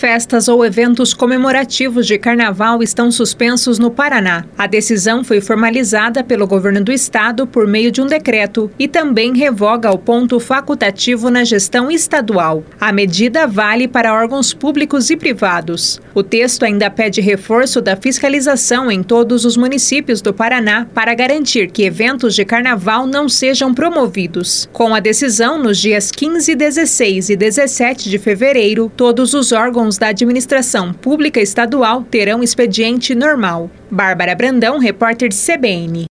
Festas ou eventos comemorativos de carnaval estão suspensos no Paraná. A decisão foi formalizada pelo governo do estado por meio de um decreto e também revoga o ponto facultativo na gestão estadual. A medida vale para órgãos públicos e privados. O texto ainda pede reforço da fiscalização em todos os municípios do Paraná para garantir que eventos de carnaval não sejam promovidos. Com a decisão, nos dias 15, 16 e 17 de fevereiro, todos os órgãos órgãos da administração pública estadual terão expediente normal. Bárbara Brandão, repórter de CBN.